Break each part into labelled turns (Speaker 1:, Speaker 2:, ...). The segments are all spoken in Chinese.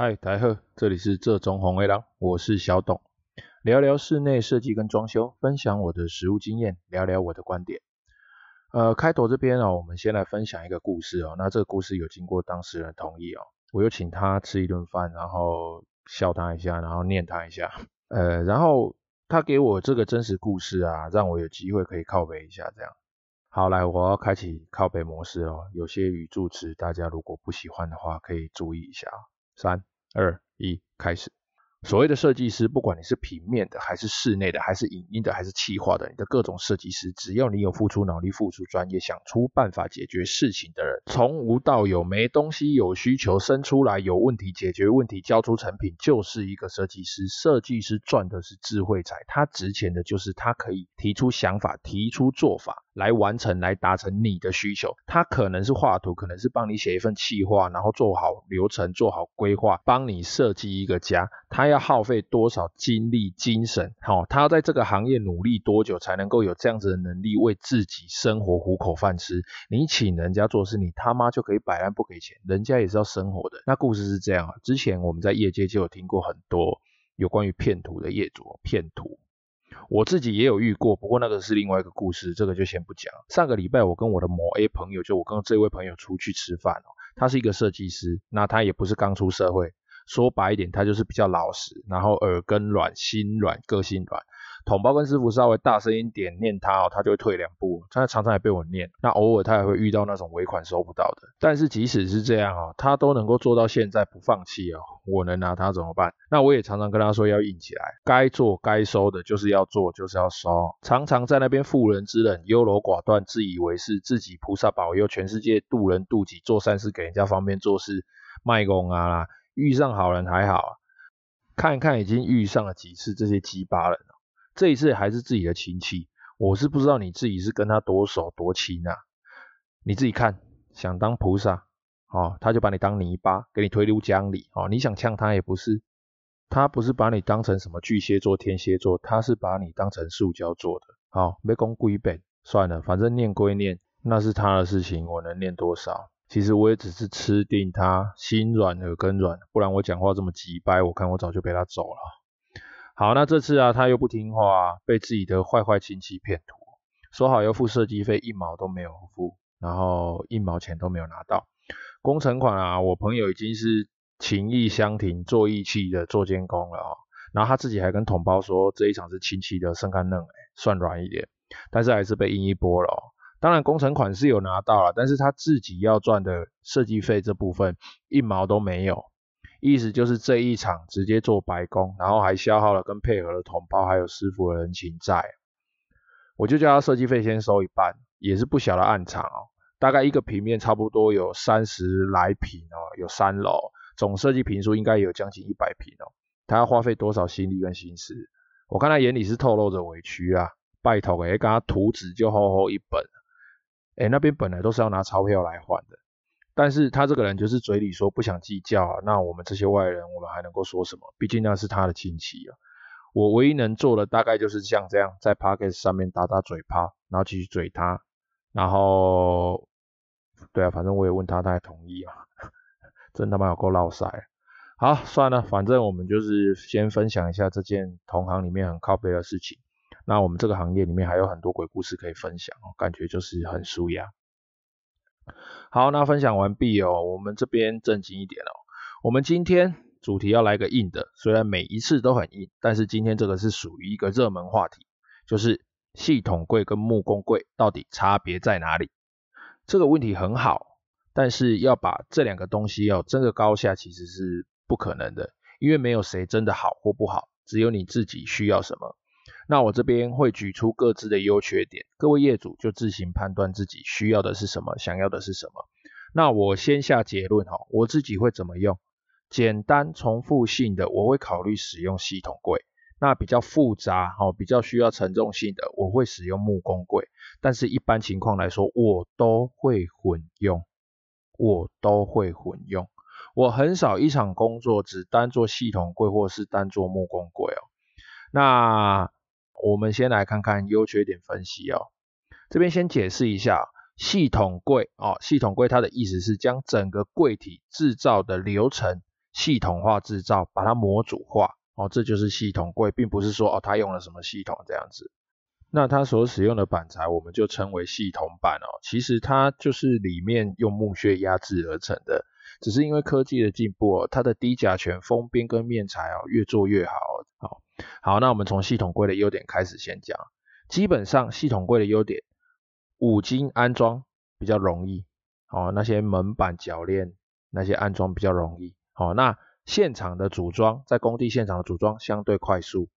Speaker 1: 嗨，大家好，这里是浙中红卫狼，我是小董，聊聊室内设计跟装修，分享我的实务经验，聊聊我的观点。呃，开头这边哦，我们先来分享一个故事哦。那这个故事有经过当事人同意哦，我有请他吃一顿饭，然后笑他一下，然后念他一下。呃，然后他给我这个真实故事啊，让我有机会可以靠北一下这样。好，来，我要开启靠北模式哦。有些语助词大家如果不喜欢的话，可以注意一下。三二一，开始。所谓的设计师，不管你是平面的，还是室内的，还是影音的，还是企划的，你的各种设计师，只要你有付出脑力、付出专业，想出办法解决事情的人，从无到有，没东西有需求生出来，有问题解决问题，交出成品，就是一个设计师。设计师赚的是智慧财，他值钱的就是他可以提出想法，提出做法。来完成，来达成你的需求。他可能是画图，可能是帮你写一份企划，然后做好流程，做好规划，帮你设计一个家。他要耗费多少精力、精神？好、他要在这个行业努力多久，才能够有这样子的能力为自己生活糊口饭吃？你请人家做事，你他妈就可以摆烂不给钱？人家也是要生活的。那故事是这样啊，之前我们在业界就有听过很多有关于骗图的业主骗图。我自己也有遇过，不过那个是另外一个故事，这个就先不讲。上个礼拜我跟我的某 A 朋友，就我跟这位朋友出去吃饭哦，他是一个设计师，那他也不是刚出社会，说白一点，他就是比较老实，然后耳根软，心软，个性软。桶包跟师傅稍微大声一点念他哦，他就会退两步。他常常也被我念，那偶尔他也会遇到那种尾款收不到的。但是即使是这样哦，他都能够做到现在不放弃哦。我能拿他怎么办？那我也常常跟他说要硬起来，该做该收的就是要做，就是要收。常常在那边妇人之仁，优柔寡断，自以为是，自己菩萨保佑，全世界渡人渡己，做善事给人家方便做事，卖功啊，遇上好人还好，看一看已经遇上了几次这些鸡巴人。这一次还是自己的亲戚，我是不知道你自己是跟他多熟多亲啊，你自己看，想当菩萨，哦，他就把你当泥巴，给你推入江里，哦，你想呛他也不是，他不是把你当成什么巨蟹座、天蝎座，他是把你当成塑胶做的，好、哦，没讲归本，算了，反正念归念，那是他的事情，我能念多少？其实我也只是吃定他，心软耳根软，不然我讲话这么急掰，我看我早就被他走了。好，那这次啊，他又不听话，被自己的坏坏亲戚骗图，说好要付设计费，一毛都没有付，然后一毛钱都没有拿到。工程款啊，我朋友已经是情义相挺，做义气的做监工了啊、然后他自己还跟同胞说，这一场是亲戚的生干嫩，算软一点，但是还是被硬一波了、当然工程款是有拿到了，但是他自己要赚的设计费这部分一毛都没有。意思就是这一场直接做白工，然后还消耗了跟配合的同胞还有师傅的人情债，我就叫他设计费先收一半，也是不小的案场哦，大概一个平面差不多有三十来坪哦，有三楼，总设计坪数应该有将近一百坪哦，他要花费多少心力跟心思？我看他眼里是透露着委屈啊，拜托诶，跟他图纸就厚厚一本，诶，那边本来都是要拿钞票来换的。但是他这个人就是嘴里说不想计较啊，那我们这些外人，我们还能够说什么？毕竟那是他的亲戚啊。我唯一能做的大概就是像这样，在 Podcast 上面打打嘴炮，然后继续嘴他，然后，对啊，反正我也问他，他也同意啊。真他妈有够落赛。好，算了，反正我们就是先分享一下这件同行里面很靠背的事情。那我们这个行业里面还有很多鬼故事可以分享哦，感觉就是很舒压。好，那分享完毕哦，我们这边正经一点哦。我们今天主题要来个硬的，虽然每一次都很硬，但是今天这个是属于一个热门话题，就是系统柜跟木工柜到底差别在哪里？这个问题很好，但是要把这两个东西要争个高下，其实是不可能的，因为没有谁真的好或不好，只有你自己需要什么。那我这边会举出各自的优缺点，各位业主就自行判断自己需要的是什么，想要的是什么。那我先下结论哈，我自己会怎么用？简单重复性的，我会考虑使用系统柜。那比较复杂哈，比较需要承重性的，我会使用木工柜。但是一般情况来说，我都会混用，我都会混用。我很少一场工作只单做系统柜，或是单做木工柜哦。那我们先来看看优缺点分析哦。这边先解释一下系统柜哦，系统柜它的意思是将整个柜体制造的流程系统化制造，把它模组化哦，这就是系统柜，并不是说哦它用了什么系统这样子。那它所使用的板材，我们就称为系统板哦。其实它就是里面用木屑压制而成的，只是因为科技的进步哦，它的低甲醛封边跟面材哦越做越好。好，好，那我们从系统柜的优点开始先讲。基本上系统柜的优点，五金安装比较容易哦，那些门板、铰链那些安装比较容易。好，那现场的组装，在工地现场的组装相对快速。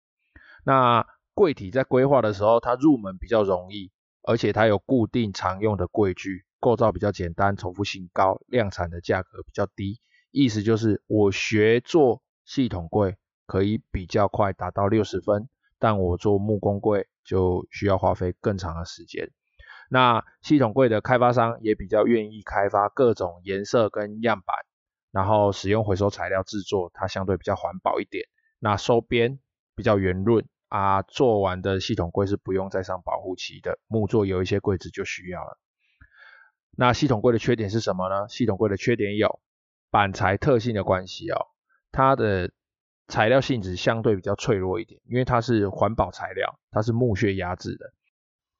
Speaker 1: 那柜体在规划的时候，它入门比较容易，而且它有固定常用的柜具，构造比较简单，重复性高，量产的价格比较低。意思就是我学做系统柜可以比较快达到六十分，但我做木工柜就需要花费更长的时间。那系统柜的开发商也比较愿意开发各种颜色跟样板，然后使用回收材料制作，它相对比较环保一点。那收边比较圆润。啊，做完的系统柜是不用再上保护漆的，木作有一些柜子就需要了。那系统柜的缺点是什么呢？系统柜的缺点有板材特性的关系哦，它的材料性质相对比较脆弱一点，因为它是环保材料，它是木屑压制的，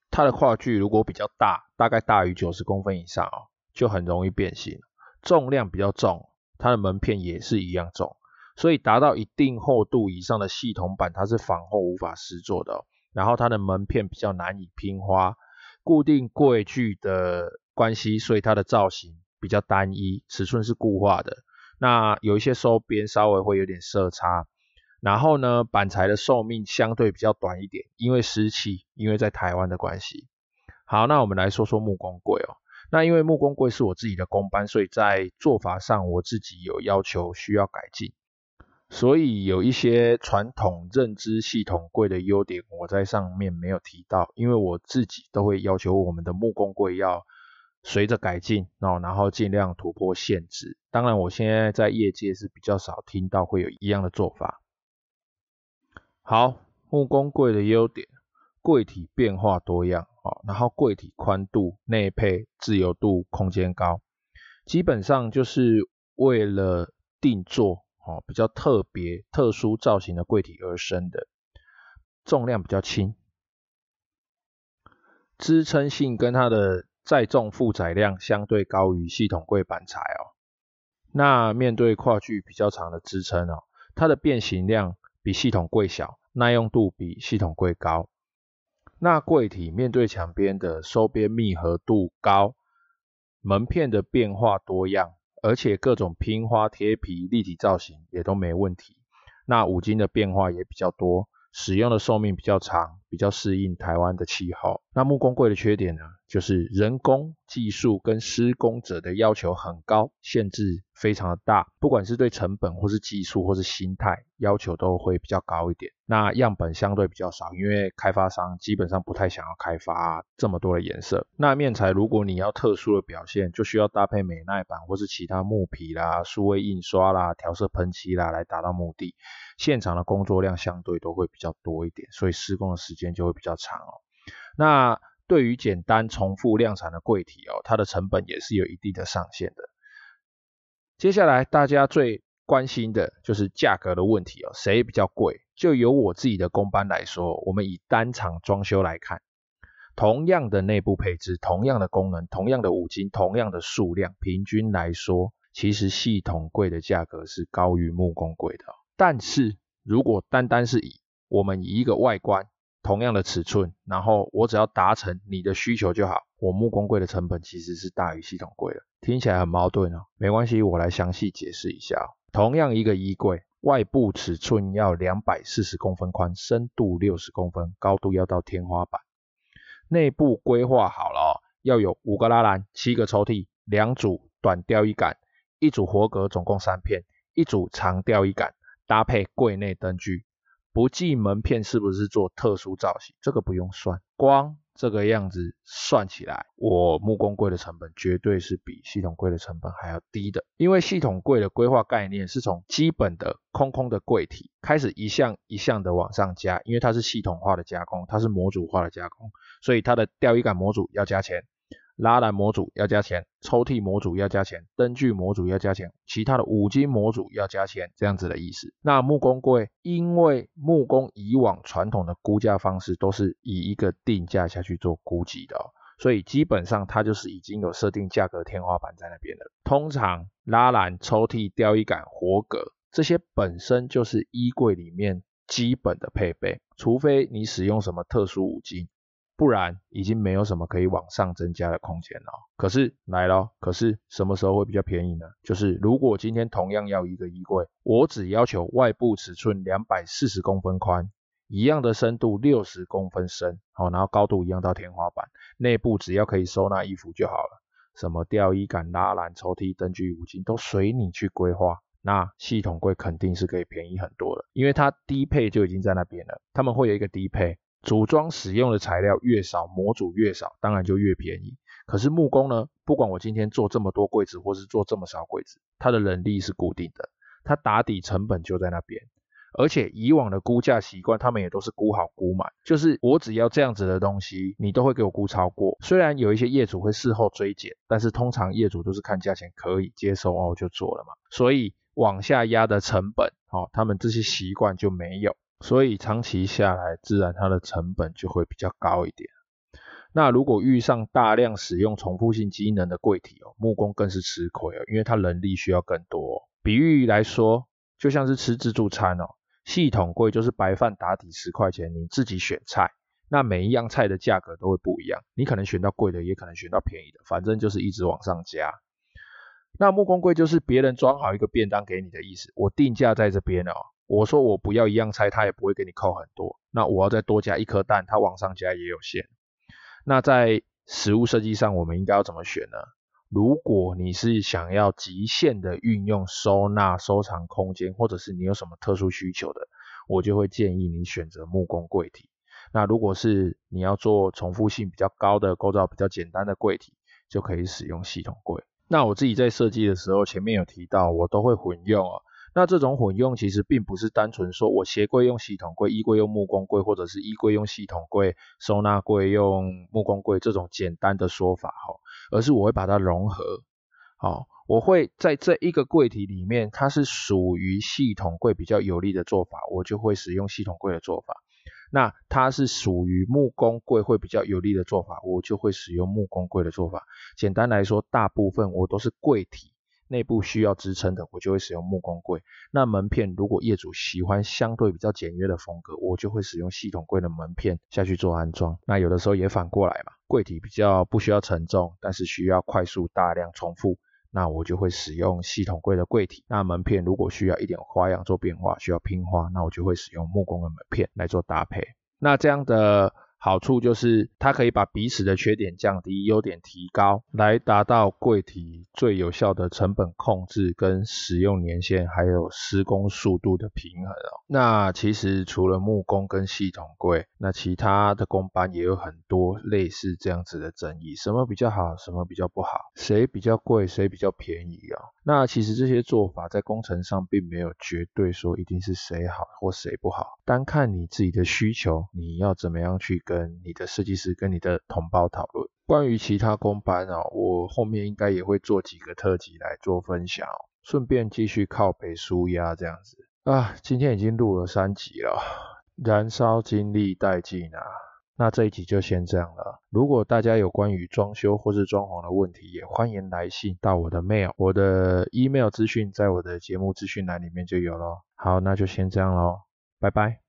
Speaker 1: 它的跨距如果比较大，大概大于九十公分以上哦，就很容易变形。重量比较重，它的门片也是一样重。所以达到一定厚度以上的系统板，它是仿后无法施作的哦。然后它的门片比较难以拼花，固定柜具的关系，所以它的造型比较单一，尺寸是固化的。那有一些收边稍微会有点色差。然后呢，板材的寿命相对比较短一点，因为湿气，因为在台湾的关系。好，那我们来说说木工柜哦。那因为木工柜是我自己的工班，所以在做法上我自己有要求需要改进。所以有一些传统认知系统柜的优点，我在上面没有提到，因为我自己都会要求我们的木工柜要随着改进哦，然后尽量突破限制。当然，我现在在业界是比较少听到会有一样的做法。好，木工柜的优点，柜体变化多样哦，然后柜体宽度、内配、自由度、空间高，基本上就是为了定做。哦，比较特别、特殊造型的柜体而生的，重量比较轻，支撑性跟它的载重负载量相对高于系统柜板材哦。那面对跨距比较长的支撑哦，它的变形量比系统柜小，耐用度比系统柜高。那柜体面对墙边的收边密合度高，门片的变化多样。而且各种拼花、贴皮、立体造型也都没问题。那五金的变化也比较多，使用的寿命比较长，比较适应台湾的气候。那木工柜的缺点呢，就是人工技术跟施工者的要求很高，限制非常的大，不管是对成本或是技术或是心态，要求都会比较高一点。那样本相对比较少，因为开发商基本上不太想要开发这么多的颜色。那面材如果你要特殊的表现，就需要搭配美耐板或是其他木皮啦、数位印刷啦、调色喷漆啦来达到目的。现场的工作量相对都会比较多一点，所以施工的时间间就会比较长哦。那对于简单重复量产的柜体哦，它的成本也是有一定的上限的。接下来大家最关心的就是价格的问题哦，谁比较贵？就由我自己的工班来说，我们以单场装修来看，同样的内部配置、同样的功能、同样的五金、同样的数量，平均来说，其实系统柜的价格是高于木工柜的。但是如果单单是以我们以一个外观，同样的尺寸，然后我只要达成你的需求就好，我木工柜的成本其实是大于系统柜的。听起来很矛盾哦，没关系，我来详细解释一下。同样一个衣柜，外部尺寸要两百四十公分宽，深度六十公分，高度要到天花板。内部规划好了哦，要有五个拉篮，七个抽屉，两组短吊衣杆，一组活格，总共三片，一组长吊衣杆，搭配柜内灯具。不计门片是不是做特殊造型，这个不用算，光。这个样子算起来，我木工柜的成本绝对是比系统柜的成本还要低的。因为系统柜的规划概念是从基本的空空的柜体开始一项一项的往上加，因为它是系统化的加工，它是模组化的加工，所以它的吊衣杆模组要加钱，拉篮模组要加钱，抽屉模组要加钱，灯具模组要加钱，其他的五金模组要加钱，这样子的意思。那木工柜，因为木工以往传统的估价方式都是以一个定价下去做估计的，所以基本上它就是已经有设定价格天花板在那边了。通常拉篮、抽屉、吊衣杆、活格这些本身就是衣柜里面基本的配备，除非你使用什么特殊五金。不然已经没有什么可以往上增加的空间了。可是来了，可是什么时候会比较便宜呢？就是如果今天同样要一个衣柜，我只要求外部尺寸两百四十公分宽，一样的深度六十公分深，好，然后高度一样到天花板，内部只要可以收纳衣服就好了。什么吊衣杆、拉篮、抽屉、灯具、五金都随你去规划。那系统柜肯定是可以便宜很多的，因为它低配就已经在那边了，他们会有一个低配。组装使用的材料越少，模组越少，当然就越便宜。可是木工呢，不管我今天做这么多柜子，或是做这么少柜子，它的人力是固定的，它打底成本就在那边。而且以往的估价习惯，他们也都是估好估满，就是我只要这样子的东西，你都会给我估超过。虽然有一些业主会事后追减，但是通常业主都是看价钱可以接受哦，就做了嘛。所以往下压的成本，哦，他们这些习惯就没有。所以长期下来，自然它的成本就会比较高一点。那如果遇上大量使用重复性机能的柜体哦，木工更是吃亏哦，因为它人力需要更多。比喻来说，就像是吃自助餐哦，系统柜就是白饭打底十块钱，你自己选菜，那每一样菜的价格都会不一样，你可能选到贵的，也可能选到便宜的，反正就是一直往上加。那木工柜就是别人装好一个便当给你的意思，我定价在这边哦。我说我不要一样拆，他也不会给你扣很多。那我要再多加一颗蛋，他往上加也有限。那在实物设计上，我们应该要怎么选呢？如果你是想要极限的运用收纳收藏空间，或者是你有什么特殊需求的，我就会建议你选择木工柜体。那如果是你要做重复性比较高的构造比较简单的柜体，就可以使用系统柜。那我自己在设计的时候，前面有提到，我都会混用哦。那这种混用其实并不是单纯说我鞋柜用系统柜，衣柜用木工柜，或者是衣柜用系统柜，收纳柜用木工柜这种简单的说法哈，而是我会把它融合，好，我会在这一个柜体里面，它是属于系统柜比较有利的做法，我就会使用系统柜的做法。那它是属于木工柜会比较有利的做法，我就会使用木工柜的做法。简单来说，大部分我都是柜体。内部需要支撑的，我就会使用木工柜。那门片如果业主喜欢相对比较简约的风格，我就会使用系统柜的门片下去做安装。那有的时候也反过来嘛，柜体比较不需要承重，但是需要快速大量重复，那我就会使用系统柜的柜体。那门片如果需要一点花样做变化，需要拼花，那我就会使用木工的门片来做搭配。那这样的。好处就是它可以把彼此的缺点降低，优点提高，来达到柜体最有效的成本控制跟使用年限，还有施工速度的平衡哦。那其实除了木工跟系统柜，那其他的工班也有很多类似这样子的争议，什么比较好，什么比较不好，谁比较贵，谁比较便宜啊？那其实这些做法在工程上并没有绝对说一定是谁好或谁不好，单看你自己的需求，你要怎么样去。跟你的设计师、跟你的同胞讨论关于其他工班哦，我后面应该也会做几个特辑来做分享，顺便继续靠北纾压这样子啊。今天已经录了三集了，燃烧精力殆尽啊。那这一集就先这样了。如果大家有关于装修或是装潢的问题，也欢迎来信到我的 mail，我的 email 资讯在我的节目资讯栏里面就有咯。好，那就先这样咯，拜拜。